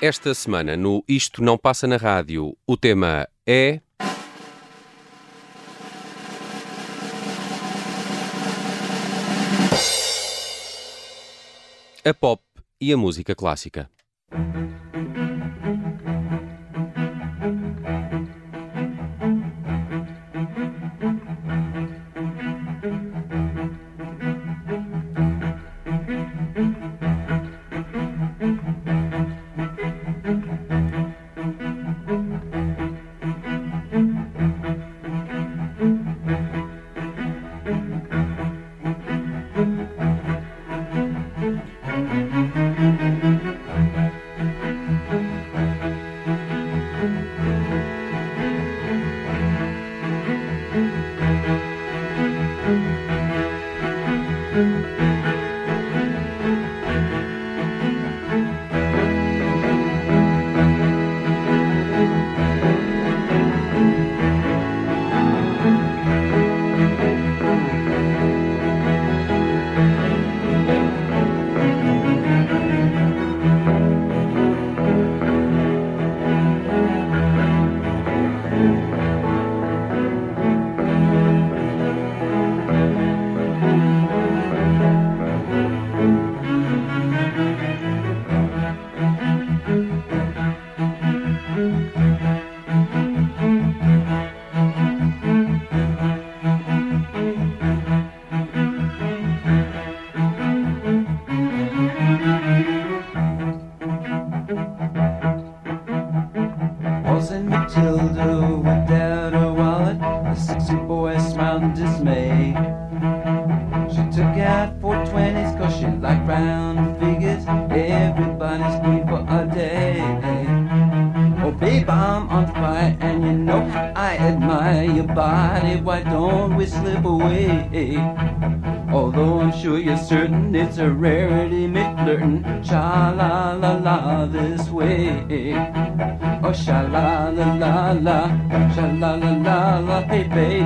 Esta semana, no Isto Não Passa na Rádio, o tema é. A pop e a música clássica.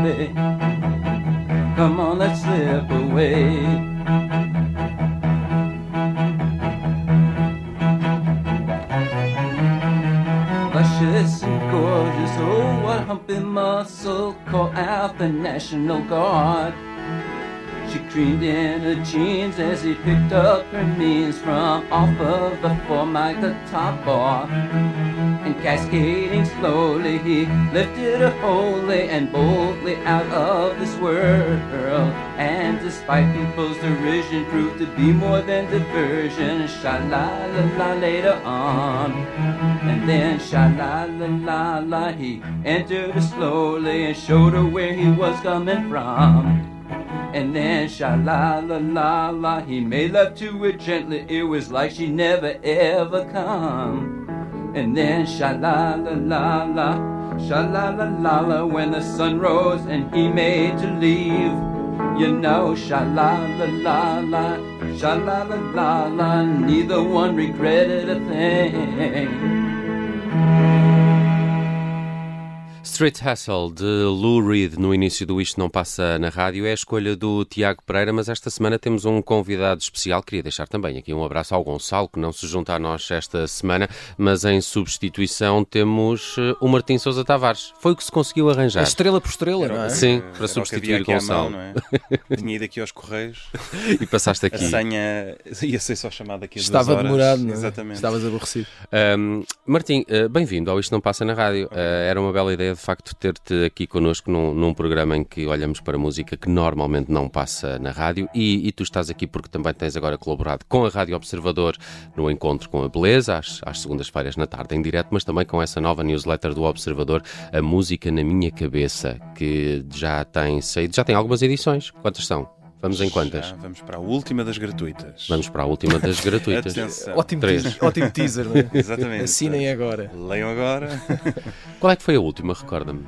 Baby, come on, let's slip away. luscious and gorgeous. Oh, what humpy muscle! Call out the National Guard. She creamed in her jeans as he picked up her means from off of the form like the top bar. And cascading slowly, he lifted her wholly and boldly out of this world. And despite people's derision, proved to be more than diversion. Sha la la la later on. And then sha la la la la, he entered her slowly and showed her where he was coming from. And then sha la la la la, he made love to her gently. It was like she never ever come. And then sha la la la la, sha la la la la, when the sun rose and he made to leave. You know, sha la la la la, sha la la la la, neither one regretted a thing. Street Hustle de Lou Reed no início do Isto Não Passa na Rádio é a escolha do Tiago Pereira, mas esta semana temos um convidado especial. Queria deixar também aqui um abraço ao Gonçalo, que não se junta a nós esta semana, mas em substituição temos eh, o Martim Sousa Tavares. Foi o que se conseguiu arranjar. Estrela por estrela, não é? Sim, Era para o havia substituir à Gonçalo. mão, não é? Tinha ido aqui aos Correios, E passaste a aqui. senha ia ser só chamada aqui a Estava horas. demorado, não é? Exatamente. Estavas aborrecido. Um, Martim, uh, bem-vindo ao Isto Não Passa na Rádio. Uh, era uma bela ideia, de facto, ter-te aqui connosco num, num programa em que olhamos para música que normalmente não passa na rádio e, e tu estás aqui porque também tens agora colaborado com a Rádio Observador no Encontro com a Beleza, às, às segundas-feiras na tarde em direto, mas também com essa nova newsletter do Observador, A Música na Minha Cabeça, que já tem já tem algumas edições. Quantas são? Vamos em quantas? Já vamos para a última das gratuitas. Vamos para a última das gratuitas. Atenção. Ótimo Três. ótimo teaser não é? Exatamente. Assinem agora. Leiam agora. Qual é que foi a última? Recorda-me.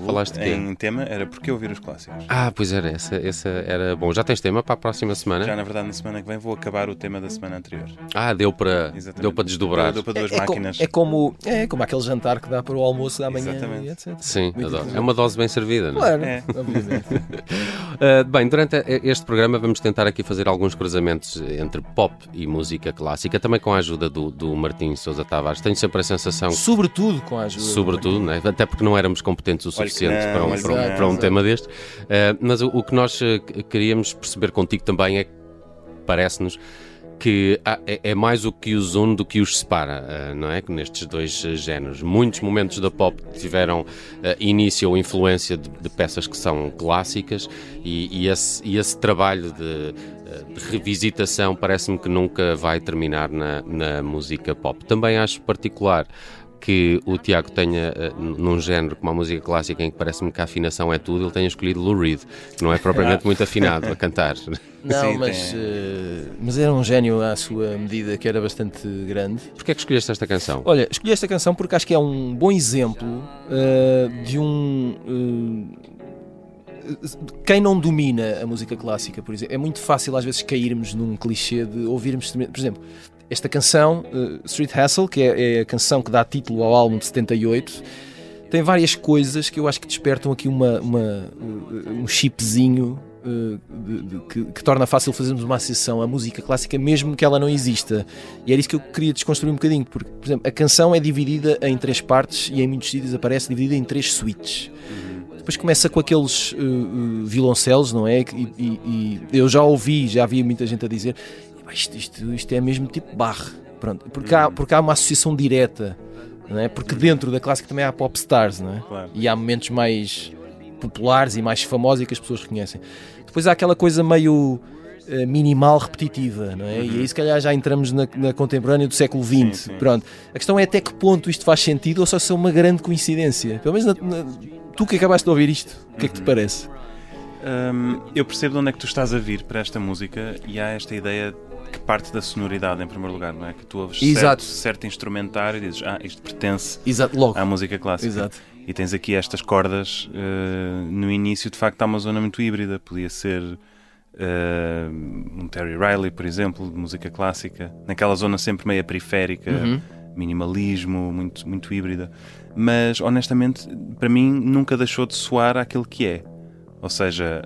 O- falaste de quê? Em tema era porque ouvir os clássicos. Ah, pois era, essa, essa era. Bom, já tens tema para a próxima semana? Já na verdade na semana que vem vou acabar o tema da semana anterior. Ah, deu para, Exatamente. deu para desdobrar. Deu, deu para duas É, é, máquinas. é como, é como aquele jantar que dá para o almoço da manhã Exatamente. e etc. Sim, Muito adoro. É uma dose bem servida, não é? Claro, É. obviamente. Uh, bem, durante a- este programa vamos tentar aqui fazer alguns cruzamentos entre pop e música clássica, também com a ajuda do, do Martim Sousa Tavares. Tenho sempre a sensação, Sobretudo com a ajuda. sobretudo, né? até porque não éramos competentes o suficiente não, para um, para um- não, para um tema deste. Uh, mas o, o que nós que- queríamos perceber contigo também é que parece-nos que há- é, é mais o que os une do que os separa, uh, não é? Nestes dois uh, géneros. Muitos momentos da pop tiveram início ou influência de, de peças que são clássicas e, e esse, e esse trabalho de, de revisitação parece-me que nunca vai terminar na, na música pop. Também acho particular que o Tiago tenha, uh, num género como a música clássica, em que parece-me que a afinação é tudo, ele tenha escolhido Lou Reed, que não é propriamente muito afinado a cantar. Não, Sim, mas, tem- eh, mas era um gênio à sua medida, que era bastante grande. Porquê é que escolheste esta canção? Olha, escolhi esta canção porque acho que é um bom exemplo eh, de um. eh, quem não domina a música clássica, por exemplo, é muito fácil às vezes cairmos num clichê de ouvirmos. Por exemplo, esta canção, eh, Street Hustle, que é, é a canção que dá título ao álbum de 78, tem várias coisas que eu acho que despertam aqui uma, uma, eh, um chipzinho eh, de- de- que, que torna fácil fazermos uma associação à música clássica, mesmo que ela não exista. E era isso que eu queria desconstruir um bocadinho, porque, por exemplo, a canção é dividida em três partes e em muitos sítios aparece dividida em três suítes. Depois começa com aqueles eh, eh, violoncelos, não é? E, e- e eu já ouvi, já havia muita gente a dizer "Epá, isto, isto, isto é mesmo tipo Bach. Pronto, porque, há, porque há uma associação direta, não é? Porque dentro da clássica também há pop stars, não é? Claro. E há momentos mais populares e mais famosos e que as pessoas reconhecem. Depois há aquela coisa meio eh, minimal repetitiva, não é? E aí se calhar já entramos na, na contemporânea do século XX. Sim, sim. Pronto. A questão é até que ponto isto faz sentido ou só se é uma grande coincidência. Pelo menos na- na- tu que acabaste de ouvir isto, o que é que te parece? Hum, eu percebo de onde é que tu estás a vir para esta música e há esta ideia que parte da sonoridade em primeiro lugar, não é? Que tu ouves Exato. certo, certo instrumentário e dizes, ah, isto pertence Exato, logo. à música clássica. Exato. E tens aqui estas cordas eh, no início, de facto, há uma zona muito híbrida. Podia ser eh, um Terry Riley, por exemplo, de música clássica, naquela zona sempre meio periférica, Uhum. minimalismo, muito, muito híbrida. Mas, honestamente, para mim, nunca deixou de soar aquilo que é. Ou seja,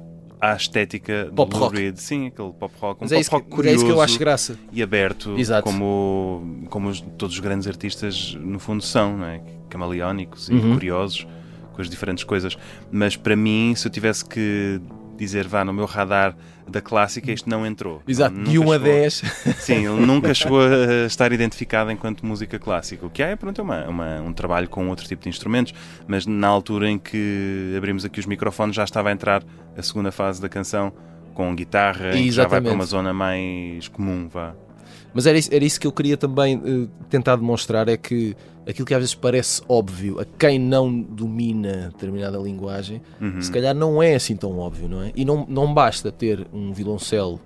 a estética Pop do rock. Reed. Sim, aquele pop rock. Um Mas é pop isso, que, rock é curioso isso que eu acho graça. e aberto, Exato. como, como os- todos os grandes artistas no fundo são, não é? camaleónicos e Uhum. curiosos com as diferentes coisas. Mas para mim, se eu tivesse que dizer, vá, no meu radar da clássica, isto não entrou. Exato, de 1 a chegou- 10. Sim, ele nunca chegou a estar identificado enquanto música clássica. O que há é, pronto, é uma, uma- um trabalho com outro tipo de instrumentos, mas na altura em que abrimos aqui os microfones já estava a entrar a segunda fase da canção com guitarra, já vai para uma zona mais comum, vá. Mas era isso, era isso que eu queria também eh, tentar demonstrar: é que aquilo que às vezes parece óbvio a quem não domina determinada linguagem, Uhum. se calhar não é assim tão óbvio, não é? E não, não basta ter um violoncelo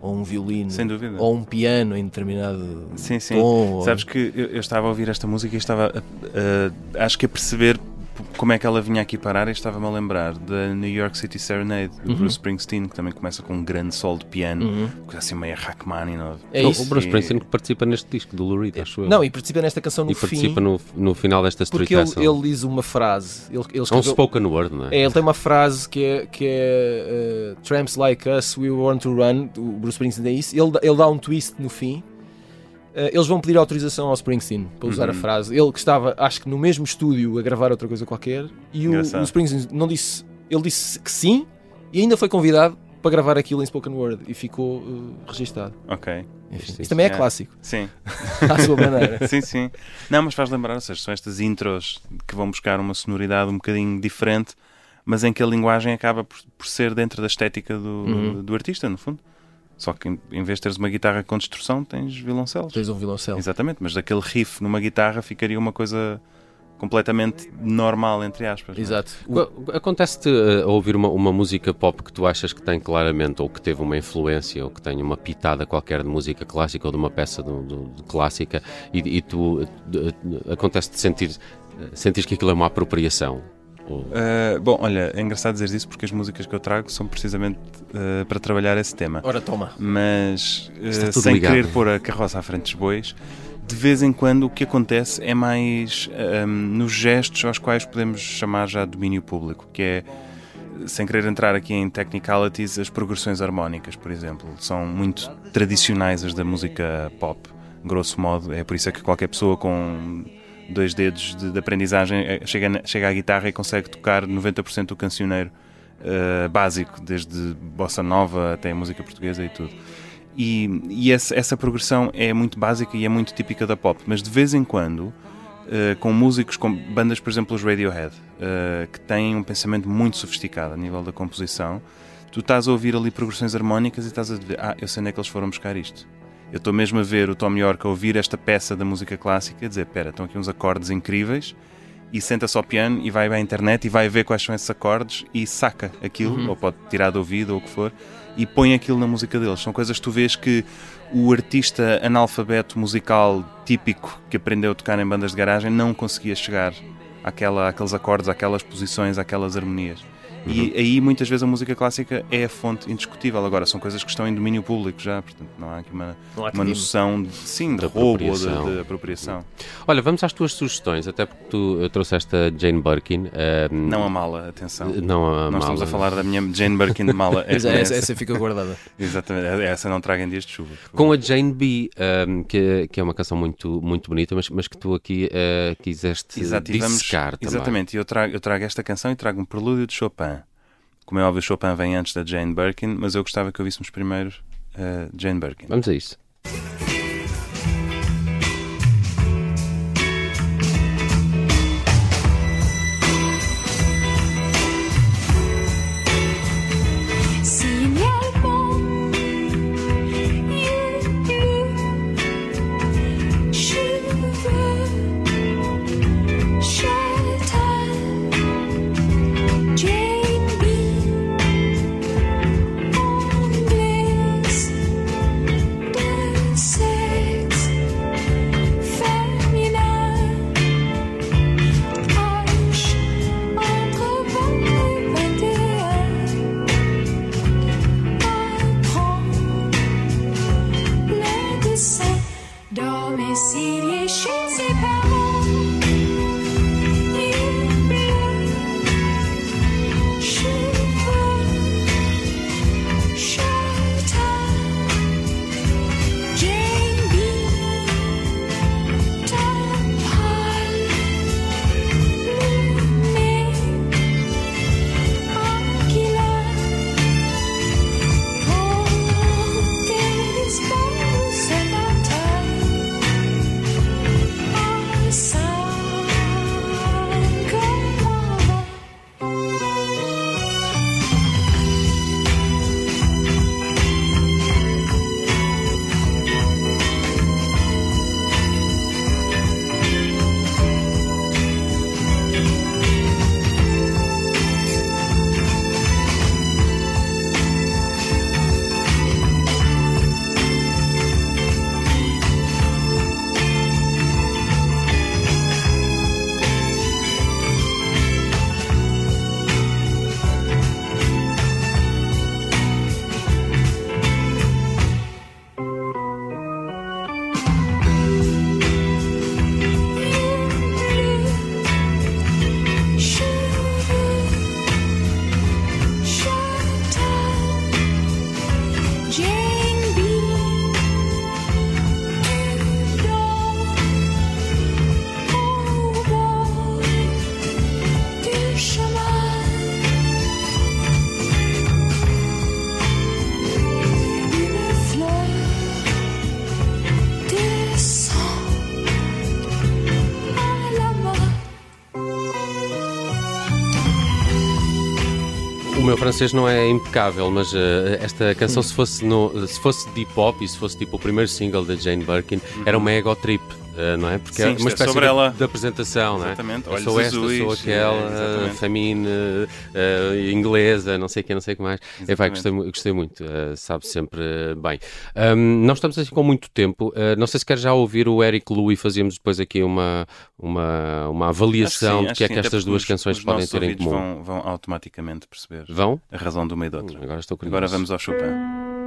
ou um violino ou um piano em determinado Sim, sim. tom. ou- Sabes que eu, eu estava a ouvir esta música e estava, a- a- acho que a perceber como é que ela vinha aqui parar e estava-me a lembrar da New York City Serenade, do Uhum. Bruce Springsteen, que também começa com um grande solo de piano, Uhum. coisa assim meio Rachmaninoff. É o, isso. o Bruce E- Springsteen que participa neste disco do Lou Reed, acho eu. Não, e participa nesta canção no e fim. participa no, no final desta Street Porque ele, ele diz uma frase. Ele, ele É um escreveu- spoken word, não é? É, ele tem uma frase que é, que é uh, Tramps like us, we want to run. O Bruce Springsteen é isso. Ele, ele dá um twist no fim. Uh, eles vão pedir autorização ao Springsteen para usar Uhum. a frase. Ele que estava, acho que no mesmo estúdio a gravar outra coisa qualquer. E o, o Springsteen não disse. Ele disse que sim e ainda foi convidado para gravar aquilo em spoken word e ficou uh, registado. Ok, Enfim, Sim, isso também é sim. clássico, sim. à sua maneira. sim, sim. Não, mas faz lembrar, ou seja, são estas intros que vão buscar uma sonoridade um bocadinho diferente, mas em que a linguagem acaba por, por ser dentro da estética do, Uhum. do artista, no fundo. Só que em, vez de teres uma guitarra com distorção, tens violoncelos. Tens um violoncelo. Exatamente, mas daquele riff numa guitarra ficaria uma coisa completamente normal, entre aspas. é? Exato. Acontece-te uh, ouvir uma, uma música pop que tu achas que tem claramente, ou que teve uma influência, ou que tem uma pitada qualquer de música clássica ou de uma peça do- do- de clássica, e, e tu uh, uh, acontece-te sentir, uh, sentir que aquilo é uma apropriação. Uh, bom, olha, é engraçado dizer isso porque as músicas que eu trago são precisamente uh, para trabalhar esse tema. Ora, toma. Mas uh, sem ligado. querer pôr a carroça à frente dos bois, de vez em quando o que acontece é mais um, nos gestos aos quais podemos chamar já domínio público, que é, sem querer entrar aqui em technicalities, as progressões harmónicas, por exemplo. São muito tradicionais as da música pop, grosso modo. É por isso é que qualquer pessoa com dois dedos de, de aprendizagem eh, chega, chega à guitarra e consegue tocar 90% do cancioneiro eh, básico, desde bossa nova até música portuguesa e tudo. E, e essa, essa progressão é muito básica e é muito típica da pop, mas de vez em quando, eh, com músicos, com bandas, por exemplo, os Radiohead, eh, que têm um pensamento muito sofisticado a nível da composição, tu estás a ouvir ali progressões harmónicas e estás a dizer, ah, eu sei onde é que eles foram buscar isto. Eu estou mesmo a ver o Tom York a ouvir esta peça da música clássica e dizer, pera, estão aqui uns acordes incríveis e senta-se ao piano e vai à internet e vai ver quais são esses acordes e saca aquilo, ou pode tirar de ouvido ou o que for, e põe aquilo na música deles. São coisas que tu vês que o artista analfabeto musical típico que aprendeu a tocar em bandas de garagem não conseguia chegar àquela, àqueles acordes, àquelas posições, àquelas harmonias. E aí muitas vezes a música clássica é a fonte indiscutível. Agora, são coisas que estão em domínio público já, portanto não há aqui uma, há uma noção de, sim, de De roubo ou de, de apropriação. Olha, vamos às tuas sugestões, até porque tu eh, trouxeste a Jane Birkin. eh, Não a mala, atenção. não a Nós estamos mala. a falar da minha Jane Birkin de mala. Mas Essa, essa, essa fica guardada. Exatamente, essa não traga em dias de chuva. Com a Jane B, ehm, que, que é uma canção muito, muito bonita, mas, mas que tu aqui eh, quiseste Exato, vamos- dissecar também. Exatamente, e eu trago, eu trago esta canção e trago um prelúdio de Chopin. Como é óbvio, Chopin vem antes da Jane Birkin, mas eu gostava que ouvíssemos primeiro uh, Jane Birkin. Vamos a isso. Francês não é impecável, mas eh, esta canção, se fosse, no, se fosse deep hop e se fosse tipo o primeiro single da Jane Birkin, era uma ego trip. Eh, não é? Porque Sim, é uma é espécie sobre de, ela. de apresentação, não é? Exatamente, olhos sou esta, azuis, sou é, aquela, exatamente. famine, eh, inglesa, não sei o que, não sei o que mais. É, vai, Exatamente. gostei, gostei muito, eh, sabe sempre eh, bem. Ahm, não estamos assim com muito tempo, eh, não sei se quer já ouvir o Eric Lu e fazíamos depois aqui uma, uma, uma avaliação do que é sim, que estas duas os- canções os podem ter em comum. Vão, vão automaticamente perceber Vão? a razão de uma e da outra. Agora estou curioso. Agora vamos ao Chopin.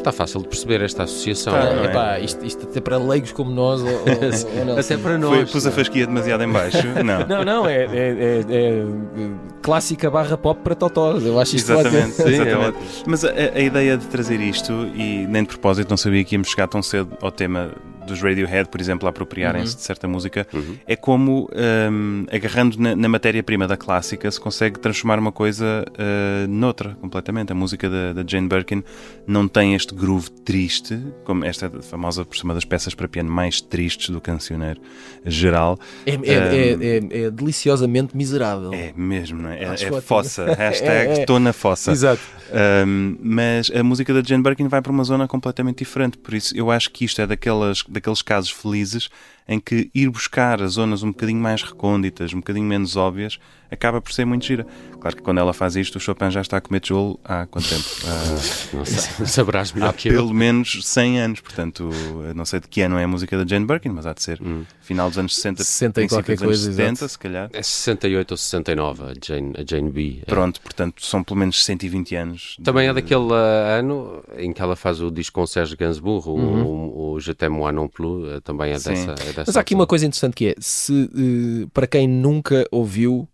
Está fácil de perceber esta associação. Tá, é? é? Epá, isto, isto até para leigos como nós, ou, ou, ou não. Até para Foi, nós. pus a fasquia demasiado em baixo? Não. Não, não, é, é- é- é clássica barra pop para totós. Eu acho isto Exatamente. Sim, é exatamente. Mas a, a ideia de trazer isto, e nem de propósito não sabia que íamos chegar tão cedo ao tema dos Radiohead, por exemplo, a apropriarem-se de certa música, Uhum. é como, hum, agarrando na, na matéria-prima da clássica, se consegue transformar uma coisa uh, noutra, completamente. A música da, da Jane Birkin não tem este groove triste, como esta é famosa por ser uma das peças para piano mais tristes do cancioneiro geral. É, é- é- é- é deliciosamente miserável. É mesmo, não é? É, é fossa. Hashtag É, é. estou na fossa. Exato. Um, mas a música da Jane Birkin vai para uma zona completamente diferente, por isso eu acho que isto é daquelas, daqueles casos felizes em que ir buscar as zonas um bocadinho mais recônditas, um bocadinho menos óbvias, acaba por ser muito gira. Claro que quando ela faz isto, o Chopin já está a comer tijolo há quanto tempo? Ah, Não sei, saberás melhor há que eu. pelo menos 100 anos, portanto, não sei de que ano é a música da Jane Birkin, mas há de ser final dos anos 60, 60 e qualquer dos anos coisa, 70, exato. se calhar. É 68 ou 69, a Jane, a Jane B. É. Pronto, portanto, são pelo menos 120 anos. de- Também é daquele ah, ano em que ela faz o disco com o Sérgio Gainsbourg, o, o, o Je t'aime moi non plus, ah, também é Sim. dessa, é dessa Mas há aqui uma coisa interessante que é: se eh, para quem nunca ouviu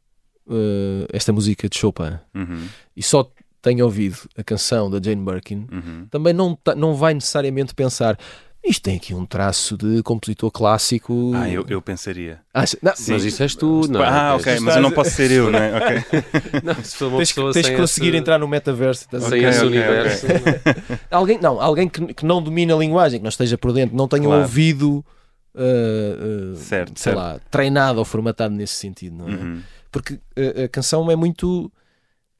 eh, esta música de Chopin Uhum, e só tem ouvido a canção da Jane Birkin, uhum. também não, ta- não vai necessariamente pensar. Isto tem aqui um traço de compositor clássico. Ah, eu, eu pensaria. Acha- não, Mas isso és tu, não é? ah, ok, mas eu não posso ser eu, não é? Ok. Não, se for uma tens, pessoa tens que conseguir esse, entrar no metaverso. a sem ver? esse ok, universo. Alguém, não, alguém que, que não domina a linguagem, que não esteja por dentro, não tenha Claro. ouvido, uh, Certo, sei certo. lá, treinado ou formatado nesse sentido, não é? Uhum. Porque uh, a canção é muito,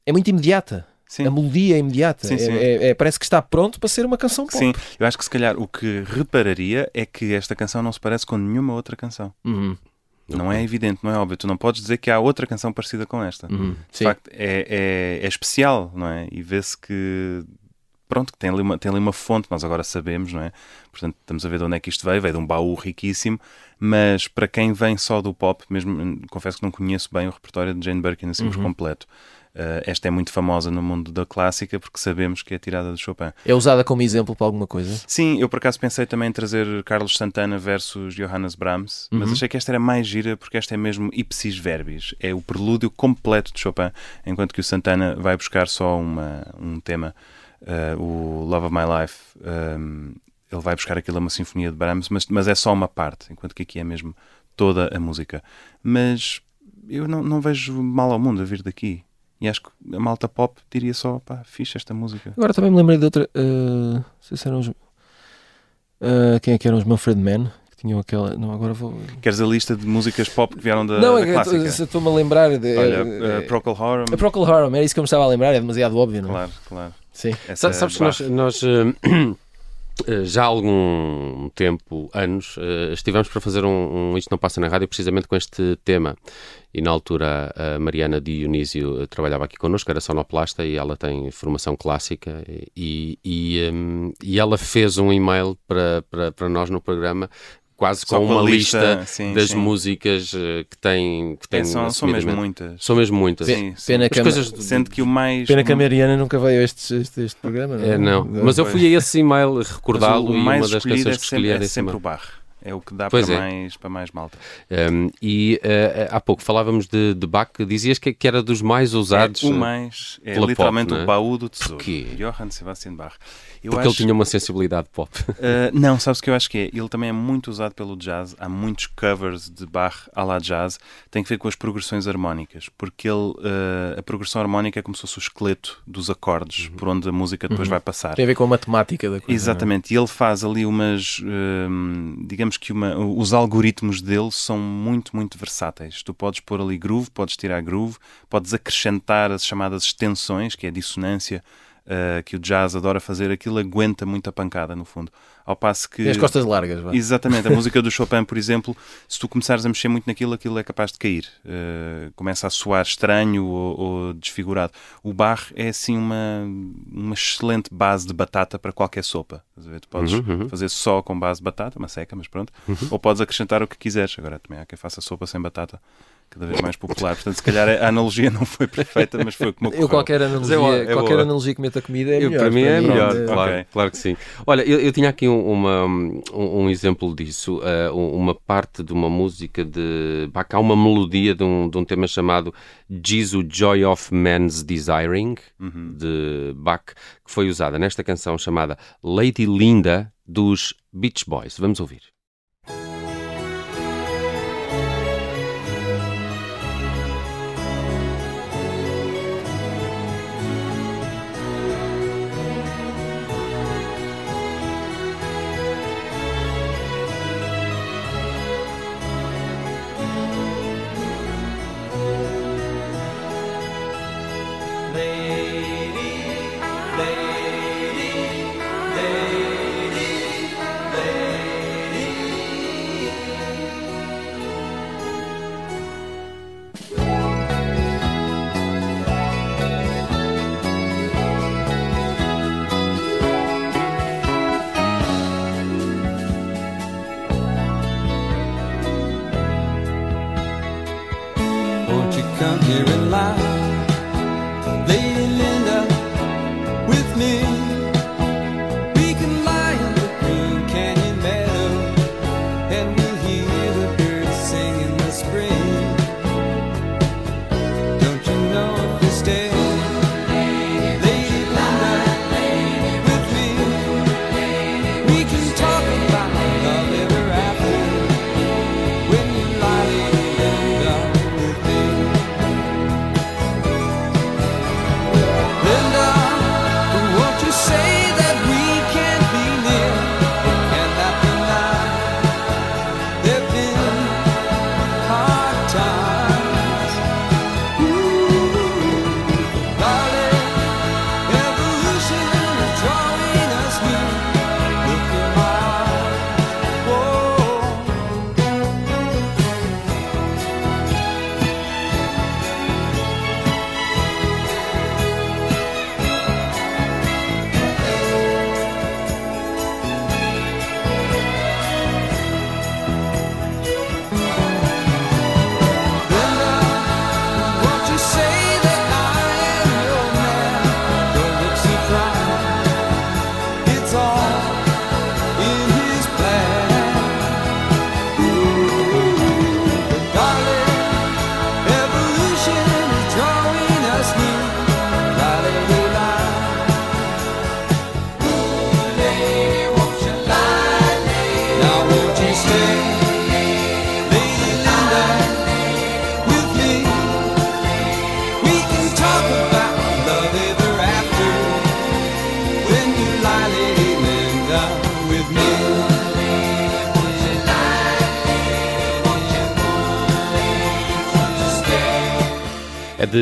é muito imediata. Sim. A melodia é imediata. Sim, É- sim. é- é- parece que está pronto para ser uma canção pop. Sim, eu acho que se calhar o que repararia é que esta canção não se parece com nenhuma outra canção. Uhum, Não é evidente, não é óbvio. Tu não podes dizer que há outra canção parecida com esta. uhum, De facto, é, é, é especial, não é? E vê-se que. Pronto, que tem ali, uma, tem ali uma fonte, nós agora sabemos, não é? Portanto, estamos a ver de onde é que isto veio, veio de um baú riquíssimo, mas para quem vem só do pop, mesmo confesso que não conheço bem o repertório de Jane Birkin assim por completo. Uh, esta é muito famosa no mundo da clássica porque sabemos que é tirada de Chopin. É usada como exemplo para alguma coisa. Sim, eu por acaso pensei também em trazer Carlos Santana versus Johannes Brahms, mas achei que esta era mais gira porque esta é mesmo ipsis verbis, é o prelúdio completo de Chopin, enquanto que o Santana vai buscar só uma, um tema, eh, o Love of My Life, ehm, ele vai buscar aquilo a uma sinfonia de Brahms, mas, mas é só uma parte, enquanto que aqui é mesmo toda a música. Mas eu não, não vejo mal ao mundo a vir daqui. E acho que a malta pop diria só, pá, fixe esta música. Agora também me lembrei de outra. uh, não sei se eram os. uh, quem é que eram os Manfred Mann? Que tinham aquela. Não, agora vou. Queres a lista de músicas pop que vieram da, não, da é que clássica? tô- se eu estou-me a lembrar de. Olha, uh, Procol Harum, a Procol Harum, era isso que eu me estava a lembrar, é demasiado óbvio, não é? claro, claro. Sim. Essa Sa- Sabes que Bach. nós, nós, eh, eh, já há algum tempo, anos, estivemos para fazer um, um Isto Não Passa na Rádio precisamente com este tema. E na altura a Mariana Dionísio trabalhava aqui connosco, era sonoplasta e ela tem formação clássica e, e, hum, e ela fez um e-mail para, para, para nós no programa quase Só com uma lista, lista, sim, das sim. músicas eh, que tem que tem É, são, são mesmo muitas. São mesmo muitas. Sim, sim. Pena que, coisas Sendo que o mais. pena que a Mariana nunca veio a este, este, este programa. Não, É, não, mas eu fui a esse e-mail recordá-lo e mais uma das canções é que sempre, escolhi é era sempre o bar. É o que dá Pois para, é. mais, para mais malta. Um, e eh, há pouco falávamos de, de Bach, dizias que, que era dos mais usados. é o eh, mais. É literalmente pop, é? o baú do tesouro. Porquê? Johann Sebastian Bach. Eu porque acho, ele tinha uma sensibilidade pop. Uh, não, sabes o que eu acho que é? Ele também é muito usado pelo jazz. Há muitos covers de Bach à la jazz. Tem que ver com as progressões harmónicas, porque ele, uh, a progressão harmónica é como se fosse o esqueleto dos acordes por onde a música depois vai passar. Tem a ver com a matemática da coisa. Exatamente, e ele faz ali umas, hum, digamos que uma- os algoritmos dele são muito, muito versáteis. Tu podes pôr ali groove, podes tirar groove, podes acrescentar as chamadas extensões, que é a dissonância, uh, que o jazz adora fazer, aquilo aguenta muita pancada no fundo. Ao passo que. Tem as costas largas. Vá. Exatamente, a música do Chopin, por exemplo, se tu começares a mexer muito naquilo, aquilo é capaz de cair. Uh, começa a soar estranho ou, ou desfigurado. O Bach é assim uma, uma excelente base de batata para qualquer sopa. Tu podes Uhum, fazer só com base de batata, uma seca, mas pronto. Ou podes acrescentar o que quiseres. Agora também há quem faça sopa sem batata, cada vez mais popular. Portanto, se calhar a analogia não foi perfeita, mas foi como Eu qualquer analogia, é boa, é qualquer boa. analogia que meta comida é Eu, melhor. para mim é melhor, É- claro, Ok. claro que sim. Olha, eu, eu tinha aqui um, uma, um, um exemplo disso, uh, uma parte de uma música de Bach, há uma melodia de um, de um tema chamado Jesus Joy of Man's Desiring, de Bach, que foi usada nesta canção chamada Lady Linda, dos Beach Boys. Vamos ouvir. Here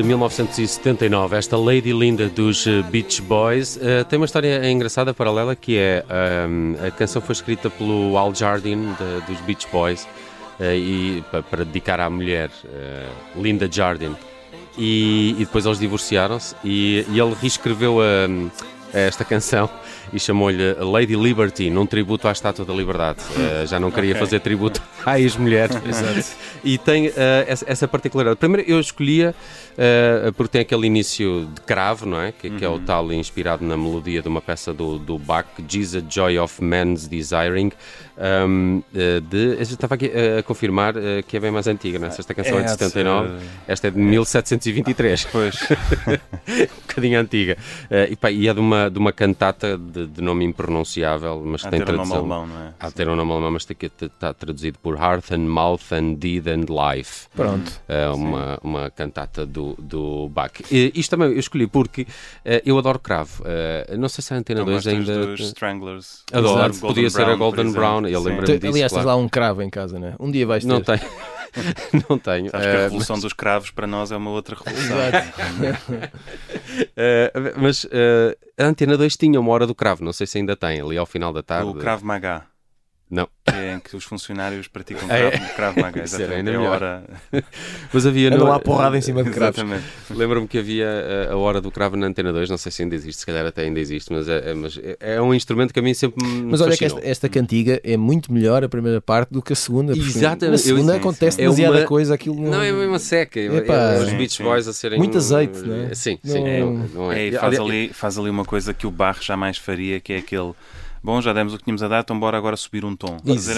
de 1979, esta Lady Linda dos eh, Beach Boys. Eh, tem uma história engraçada paralela que é ehm, a canção foi escrita pelo Al Jardine de- dos Beach Boys eh, e pa- para dedicar à mulher eh, Linda Jardine. E, e depois eles divorciaram-se e, e ele reescreveu a- a esta canção e chamou-lhe Lady Liberty, num tributo à Estátua da Liberdade. Eh, já não queria Ok. fazer tributo à ex-mulher. E tem eh, essa, essa particularidade. Primeiro, eu escolhia eh, porque tem aquele início de cravo, não é? Que, que é o tal inspirado na melodia de uma peça do, do Bach, Jesus, Joy of Man's Desiring. um, de, eu estava aqui a confirmar que é bem mais antiga, não é? Esta canção é, de há de 79, ser- esta é de 1723 Pois. um bocadinho antiga. E, pá, e é de uma, de uma cantata de, de nome impronunciável, mas que tem um tradução. alemão, não é? Há de ter um nome alemão, mas tem que está traduzido por Heart and Mouth and Deed and Life. Pronto. É uma, uma cantata do, do Bach. E, isto também eu escolhi porque eh, eu adoro cravo. Eh, não sei se a Antena Não 2 gostas ainda. dos Stranglers? Adoro, podia ser a Brown, Golden. Brown, eu lembro-me disso, aliás, tens claro. lá um cravo em casa, né? Um dia vais ter. Não tenho. não tenho. Sabes que a Eh, revolução dos cravos para nós é uma outra revolução. Eh, mas eh, a Antena 2 tinha uma hora do cravo, não sei se ainda tem, ali ao final da tarde. O Krav Maga. Não. Que é em que os funcionários praticam É. Krav, Krav Maga. Isso era Exatamente. ainda É hora. Mas havia Andam no- lá porrada em cima de cravos. Exatamente. Lembro-me que havia eh, a hora do cravo na Antena 2, não sei se ainda existe, se calhar até ainda existe, mas é, é- mas é- é um instrumento que a mim sempre me Mas olha que fascinou. esta, esta cantiga é muito melhor a primeira parte do que a segunda. Exatamente. Na Eu- segunda sim, acontece sim. É demasiada uma- coisa, aquilo não... Não, é uma seca. Epá, É, os sim, Beach sim. Boys a serem. Muito azeite, não é? Sim, sim. Não- Não, não é. É, faz, ali, faz ali uma coisa que o Barro jamais faria, que é aquele. Bom, já demos o que tínhamos a dar, então bora agora subir um tom. Coisa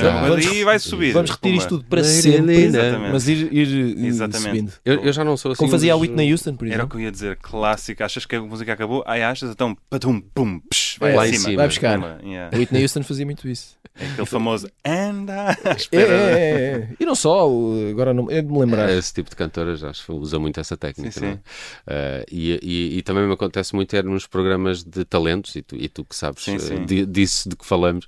e vai subir. Vamos repetir Pumba. isto tudo para sempre, Linda. mas ir, ir, Exatamente. subindo. Eu, eu já não sou assim. Como fazia a Whitney Houston, por Era o exemplo. que eu ia dizer, clássico. Achas que a música acabou? Ai, achas? Então, patum, pum, psh, vai Lá lá em cima. cima. Vai buscar. Pumba, yeah. A Whitney Houston fazia muito isso. É Aquele famoso anda à É, espera. é, é, é. E não só, agora não, é de me lembrar. Esse tipo de cantoras acho que usa muito essa técnica. Sim, não é? sim. Eh, e, e- e também me acontece muito é nos programas de talentos, e tu, e tu que sabes Sim, eh, sim. di- disso de que falamos,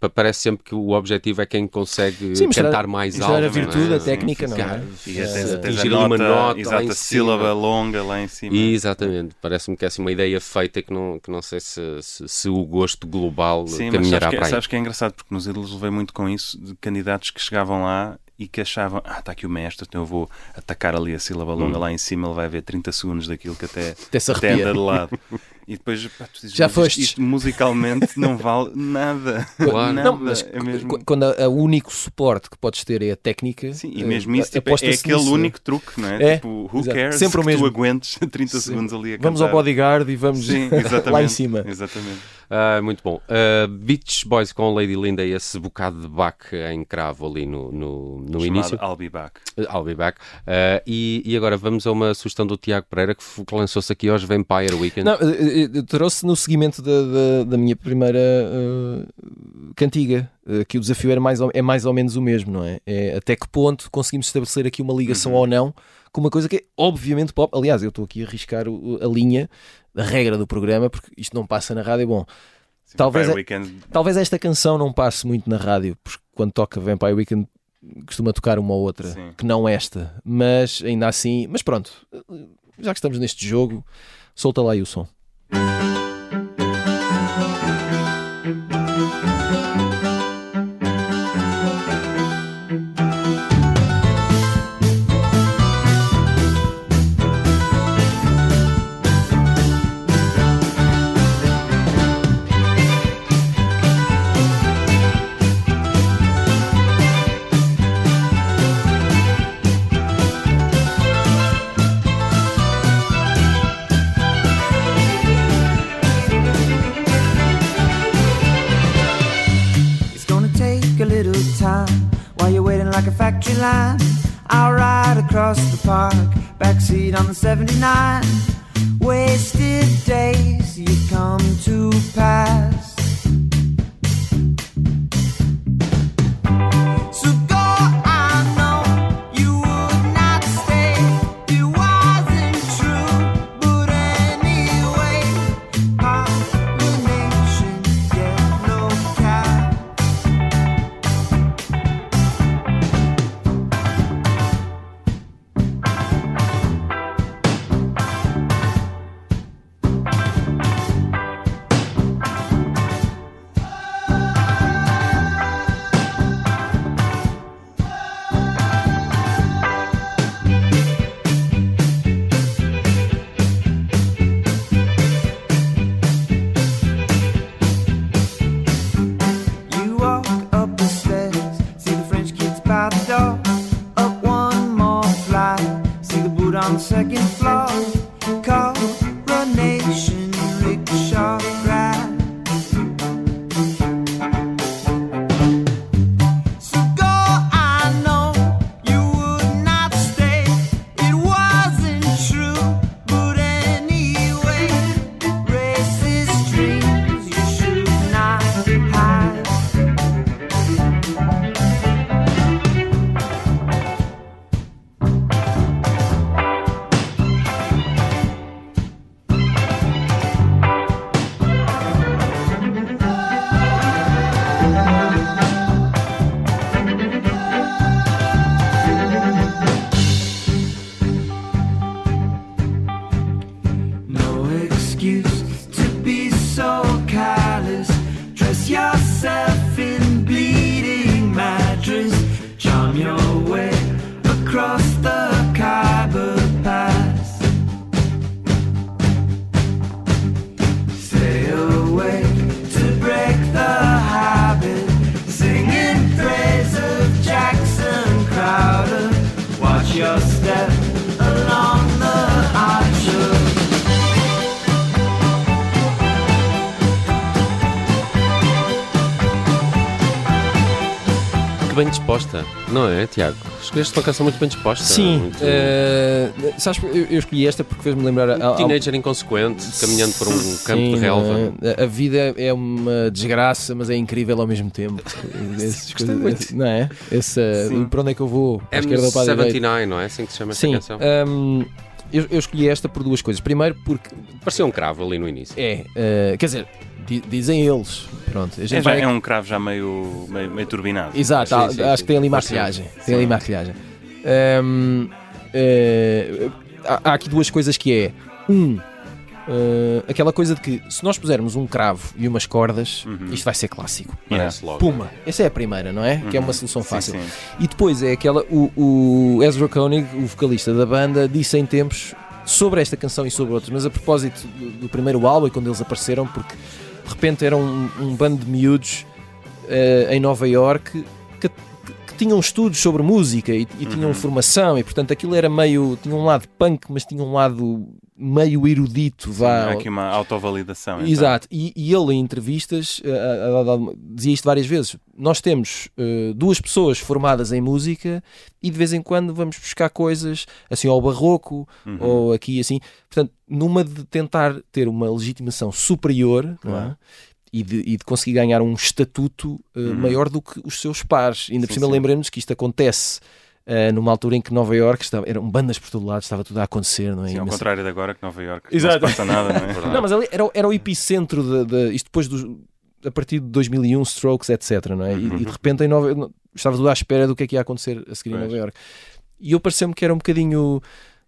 pa- parece sempre que o objetivo é quem consegue Sim, cantar mais alto. a virtude, não é? a técnica, não é? E até atingir a ali uma nota, nota lá exato, em a cima. sílaba longa lá em cima. Exatamente, parece-me que é assim uma ideia feita que não, que não sei se, se, se o gosto global Sim, mas caminhará sabes que, para aí. sabes que é engraçado, porque nos ídolos levei muito com isso, de candidatos que chegavam lá e que achavam, ah, está aqui o mestre, então eu vou atacar ali a sílaba longa Hum. lá em cima, ele vai ver 30 segundos daquilo que até, Até até anda de lado. E depois pá, tu dizes, Já "Mas isto- fostes." Isto, musicalmente não vale nada. Claro. Nada. Não, mas é mesmo... qu- quando a- o único suporte que podes ter é a técnica. Sim, e eh, mesmo isso tipo, é aposta-se aquele nisso. único truque, não é? É, Tipo, who exato. cares Sempre o mesmo. tu aguentes 30 Sim. segundos ali a Vamos ao cantar. bodyguard e vamos Sim, lá em cima. Exatamente. Ah, muito bom. Uh, Beach Boys com Lady Linda e esse bocado de Bach em cravo ali no, no, no Chamado início. I'll be back. Uh, I'll be back. Uh, e, e agora vamos a uma sugestão do Tiago Pereira que, que lançou-se aqui hoje Vampire Weekend. Não, eh, eh, trouxe no seguimento da, da, da minha primeira eh, cantiga, eh, que o desafio era mais ou- é mais ou menos o mesmo, não é? É até que ponto conseguimos estabelecer aqui uma ligação Uhum. ou não com uma coisa que é obviamente pop. Aliás, eu estou aqui a arriscar o- a linha, a regra do programa, porque isto não passa na rádio, é bom. Sim, Talvez é- Weekend Talvez esta canção não passe muito na rádio, porque quando toca Vampire Weekend costuma tocar uma ou outra, Sim. que não esta, mas ainda assim, mas pronto, já que estamos neste jogo, solta lá aí o som. Line. I'll ride across the park, backseat on the 79. Disposta, não é, Tiago? Escolheste uma canção muito bem disposta. Sim, muito... eh, sabes, eu, eu escolhi esta porque fez-me lembrar. a- a- Teenager inconsequente, caminhando por um campo Sim, de relva. não é? A- A vida é uma desgraça, mas é incrível ao mesmo tempo. Essas coisas- muito. não é? Esse, uh, para onde é que eu vou? Para a esquerda ou para a direita? M79, não é? Assim que se chama esta Sim, canção. hum, eu, eu escolhi esta por duas coisas. Primeiro, porque Parecia um cravo ali no início. é, uh, quer dizer, di- dizem eles. Pronto, a gente É, já, vai- é um cravo já meio, meio, meio turbinado. Exato, Sim, sim, acho sim. que tem ali maquilhagem. Tem ali maquilhagem. Hum, eh, há, aqui duas coisas que é. Um, eh, aquela coisa de que se nós pusermos um cravo e umas cordas, Uhum. isto vai ser clássico. Logo. Puma. Essa é a primeira, não é? Que é uma solução Sim, fácil. sim. E depois é aquela. O, o Ezra Koenig, o vocalista da banda, disse em tempos sobre esta canção e sobre outras, mas a propósito do, do primeiro álbum e quando eles apareceram, porque de repente eram um, um bando de miúdos eh, em Nova York que, que tinham estudos sobre música e, e tinham Uhum. formação e portanto aquilo era meio. tinha um lado punk, mas tinha um lado meio erudito. Vá, Há aqui uma autovalidação. então. Exato, e, e ele em entrevistas eh, a- dizia isto várias vezes. Nós temos eh, duas pessoas formadas em música e de vez em quando vamos buscar coisas assim ao barroco Uhum. ou aqui assim. Portanto, numa de tentar ter uma legitimação superior não é? E, de, e de conseguir ganhar um estatuto eh, Uhum. maior do que os seus pares. Ainda por Sim, cima, sim. lembremos que isto acontece. eh, numa altura em que Nova York estava, eram bandas por todo lado, estava tudo a acontecer, não é? Sim, ao Imensa- contrário de agora que Nova York Exato. não se passa nada, não é? Verdade. não, mas ali era, o- era o epicentro de, de- isto depois dos a partir de 2001, Strokes, etc. Não é? E- Uhum. E, de repente em Nova, estava tudo à espera do que é que ia acontecer a seguir em Pois. Nova York. E eu pareceu-me que era um bocadinho.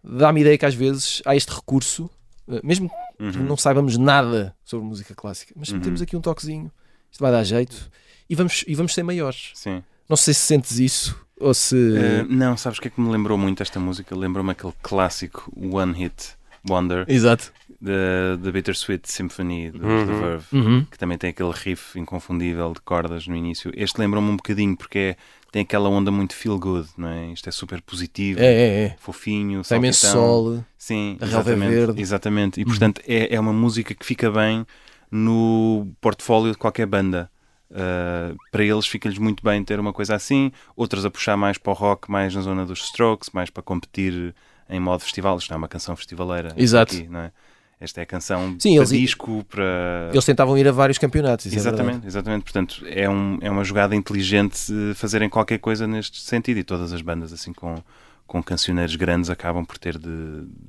dá-me ideia que às vezes há este recurso, eh, mesmo que Uhum. não saibamos nada sobre música clássica, mas Uhum. temos aqui um toquezinho, isto vai dar jeito e vamos, e vamos ser maiores. Sim. Não sei se sentes isso ou se. Eh, não, sabes o que é que me lembrou muito esta música? Lembrou-me aquele clássico One Hit Wonder Exato. da da Bittersweet Symphony do Uhum. The Verve, Uhum. que também tem aquele riff inconfundível de cordas no início. Este lembra-me um bocadinho porque é- tem aquela onda muito feel good, não é? Isto é super positivo, É, é, é. fofinho, Tem imenso sol. Sim, A é exatamente. verde. Exatamente. E portanto é, é uma música que fica bem no portfólio de qualquer banda. Uh, para eles fica-lhes muito bem ter uma coisa assim, outras a puxar mais para o rock, mais na zona dos strokes, mais para competir em modo festival. Isto não é uma canção festivaleira. Exato. aqui, não é? Esta é a canção Sim, para eles- disco, para. Eles tentavam ir a vários campeonatos. é. Exatamente, exatamente. Portanto, é, um, é uma jogada inteligente fazerem qualquer coisa neste sentido e todas as bandas, assim, com, com cancioneiros grandes, acabam por ter de,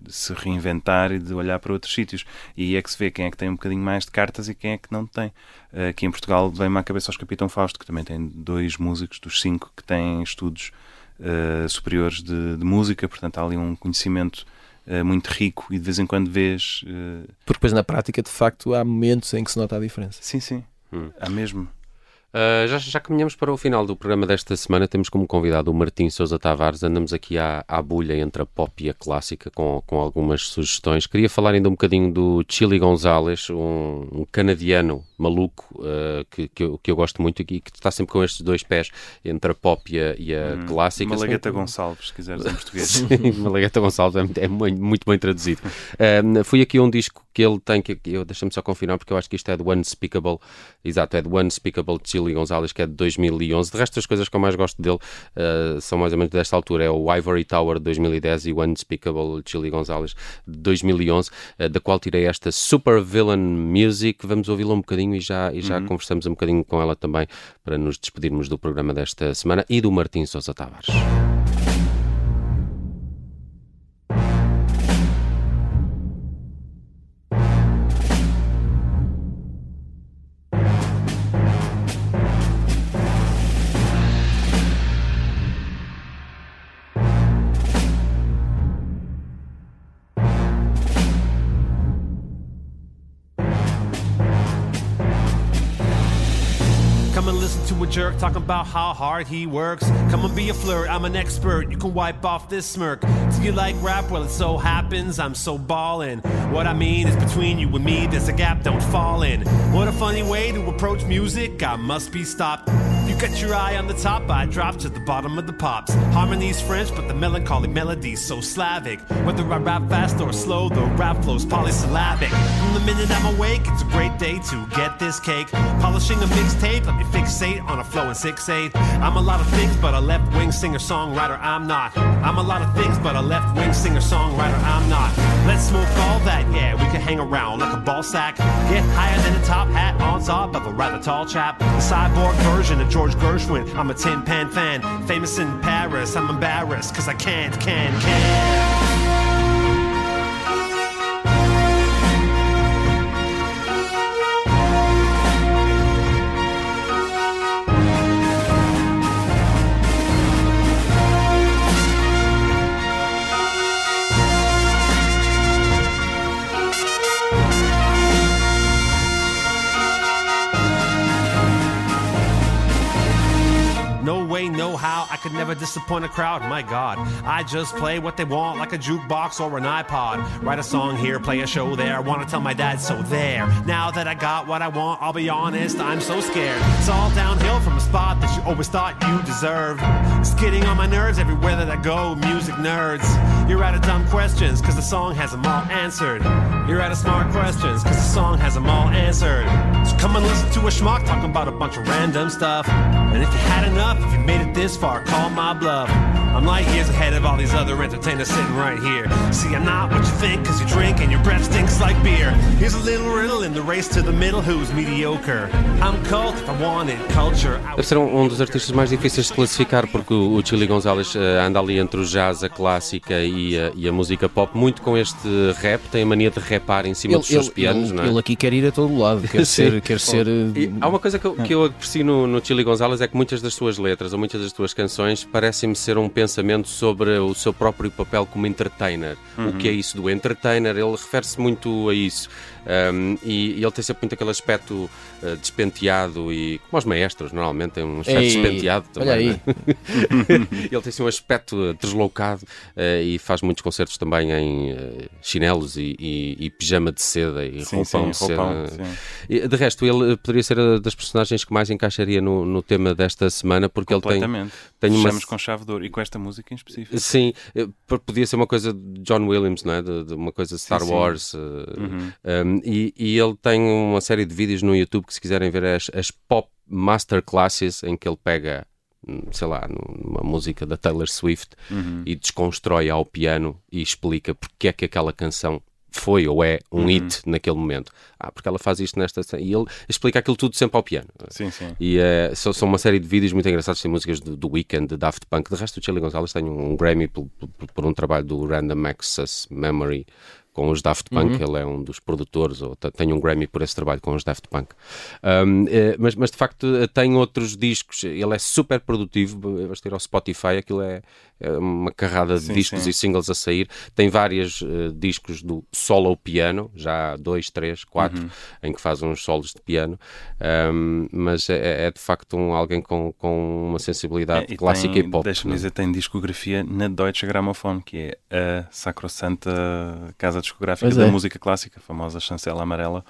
de se reinventar e de olhar para outros sítios. E é que se vê quem é que tem um bocadinho mais de cartas e quem é que não tem. Eh, Aqui em Portugal vem-me à cabeça os Capitão Fausto, que também tem dois músicos dos cinco que têm estudos eh, superiores de, de música, portanto há ali um conhecimento muito rico e de vez em quando vês. eh, Porque depois na prática, de facto, há momentos em que se nota a diferença. sim, sim, Hum. há mesmo. Uh, já, já caminhamos para o final do programa desta semana. Temos como convidado o Martim Sousa Tavares. Andamos aqui à, à bulha entre a pop e a clássica com, com algumas sugestões. Queria falar ainda um bocadinho do Chili Gonzalez, um, um canadiano maluco uh, que, que, eu, que eu gosto muito e que está sempre com estes dois pés entre a pop e a, e a clássica. Malagueta Sim. Gonçalves, se quiseres em português. Sim, Malagueta Gonçalves é, é mu- muito bem traduzido. Um, fui aqui um disco que ele tem, que eu deixa-me só confirmar, porque eu acho que isto é do Unspeakable, exato, é do Unspeakable de Chili Gonzalez, que é de 2011. De resto, as coisas que eu mais gosto dele uh, são mais ou menos desta altura: é o Ivory Tower de 2010 e o Unspeakable de Chili Gonzalez de 2011, uh, da qual tirei esta Super Villain Music. Vamos ouvi-la um bocadinho e já, e já conversamos um bocadinho com ela também para nos despedirmos do programa desta semana e do Martim Sousa Tavares. Talking about how hard he works. Come and be a flirt, I'm an expert. You can wipe off this smirk. Do you like rap? Well, it so happens I'm so ballin'. What I mean is between you and me, there's a gap, don't fall in. What a funny way to approach music, I must be stopped. You got your eye on the top, I drop to the bottom of the pops. Harmony's French, but the melancholy melody's so Slavic. Whether I rap fast or slow, the rap flow's polysyllabic. From the minute I'm awake, it's a great day to get this cake. Polishing a mixtape, let me fixate on a flow in 6-8. I'm a lot of things, but a left wing singer songwriter, I'm not. I'm a lot of things, but a left wing singer songwriter, I'm not. Let's smoke all that, yeah, we can hang around like a ball sack. Get higher than a top hat on top of a rather tall chap. The cyborg version of George Gershwin, I'm a Tin Pan fan. Famous in Paris, I'm embarrassed, cause I can't, can't, can. Could never disappoint a crowd. My God, I just play what they want like a jukebox or an iPod. Write a song here, play a show there. Wanna tell my dad, so there. Now that I got what I want, I'll be honest, I'm so scared. It's all downhill from a spot that you always thought you deserved. It's getting on my nerves everywhere that I go, music nerds. You're out of dumb questions, cause the song has them all answered. You're out of smart questions, cause the song has them all answered. So come and listen to a schmuck talking about a bunch of random stuff. And if you had enough, if you made it this far, call my bluff. I'm light years ahead of all these other entertainers sitting right here. See, I'm not what you think, cause you drink and your breath stinks like beer. Here's a little riddle in the race to the middle who's mediocre. I'm cult if I wanted culture. Deve ser um, um dos artistas mais difíceis de classificar porque o, o Chili Gonzalez eh, anda ali entre o jazz, a clássica e a, e a música pop, muito com este rap, tem a mania de rapar em cima dos seus pianos, ele, não é? ele aqui quer ir a todo lado, quer ser, quer ser E eh, há uma coisa que eu, que eu aprecio no, no Chili Gonzalez é que muitas das suas letras ou muitas das suas canções parecem-me ser um pensamento sobre o seu próprio papel como entertainer. O que é isso do entertainer? Ele refere-se muito a isso. Um, e, e ele tem sempre muito aquele aspecto uh, despenteado e como os maestros normalmente tem um aspecto Ei, despenteado também. olha aí. né? ele tem assim um aspecto deslocado uh, e faz muitos concertos também em uh, chinelos e, e- e pijama de seda e Sim, roupão sim, de roupão, seda. sim. E, De resto, ele poderia ser das personagens que mais encaixaria no, no tema desta semana porque ele tem, tem uma Fechamos com chave de ouro. E com esta música em específico. Sim, podia ser uma coisa de John Williams, não é? De, de uma coisa de Star sim. Wars. eh, um, e, e ele tem uma série de vídeos no YouTube que, se quiserem ver, é as, as pop masterclasses em que ele pega, hum, sei lá, numa música da Taylor Swift e desconstrói ao piano e explica porque é que aquela canção foi ou é um hit naquele momento. Ah, porque ela faz isto nesta. E ele explica aquilo tudo sempre ao piano. Sim, sim. E eh, são, são uma série de vídeos muito engraçados, tem músicas do, do Weekend, de Daft Punk. De resto, o Chili Gonzalez tem um Grammy por, por- por um trabalho do Random Access Memory com os Daft Punk. Ele é um dos produtores, ou te- tem um Grammy por esse trabalho com os Daft Punk. Um, eh, mas, mas de facto eh, tem outros discos. Ele é super produtivo. Basta ir ao Spotify, aquilo é, é uma carrada de Sim, discos sim. e singles a sair. Tem vários eh, discos do solo piano, já há dois, três, quatro, Uhum. em que faz uns solos de piano. Um, mas é, é de facto um, alguém com, com uma sensibilidade É, e clássica tem, e pop. Deixa-me é? dizer, tem discografia na Deutsche Grammophon, que é a sacrossanta casa discográfica Pois da é. música clássica, a famosa chancela amarela.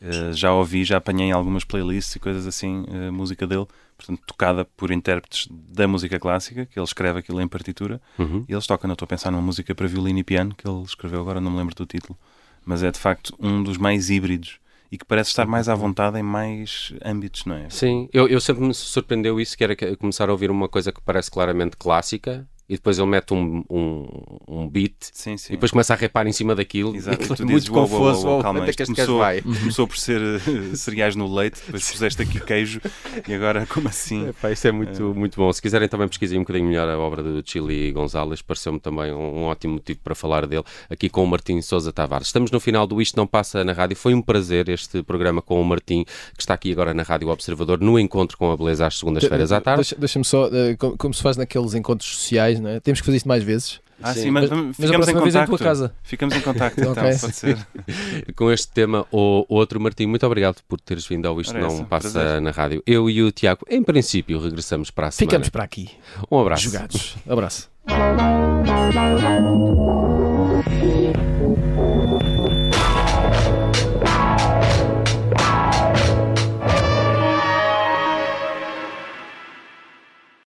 Eh, já ouvi, já apanhei algumas playlists e coisas assim, a música dele, portanto, tocada por intérpretes da música clássica, que ele escreve aquilo em partitura, Uhum. e eles tocam. Eu estou a pensar numa música para violino e piano que ele escreveu agora, não me lembro do título, mas é de facto um dos mais híbridos e que parece estar mais à vontade em mais âmbitos, não é? Sim, eu, eu sempre me surpreendeu isso, que era começar a ouvir uma coisa que parece claramente clássica e depois ele mete um, um, um beat Sim, sim. e depois começa a repar em cima daquilo. Exato, Aquilo tu é dizes, muito "Uou, uou, uou, confuso. uou, uou, calma, onde é isto que este gajo começou, vai? começou por ser eh, cereais no leite, depois puseste aqui queijo e agora como assim? Epá, isso é muito, muito bom. Se quiserem também pesquisem um bocadinho melhor a obra do Chili Gonzalez, pareceu-me também um, um ótimo motivo para falar dele aqui com o Martim Sousa Tavares. Estamos no final do Isto Não Passa na Rádio. Foi um prazer este programa com o Martim, que está aqui agora na Rádio Observador, no encontro com a beleza às segundas-feiras à tarde. Deixa- Deixa-me só, eh, como, como se faz naqueles encontros sociais, não é? Temos que fazer isto mais vezes. Ah, Sim. sim, mas, Mas- vamos- mas a ficamos em vez em contacto. tua casa. Ficamos em contacto então, Ok. pode ser. com este tema ou outro. Martim, muito obrigado por teres vindo ao Isto Ora, Não Passa prazer. na Rádio. Eu e o Tiago, em princípio, regressamos para a semana. Ficamos para aqui, Um abraço. jogados. Abraço.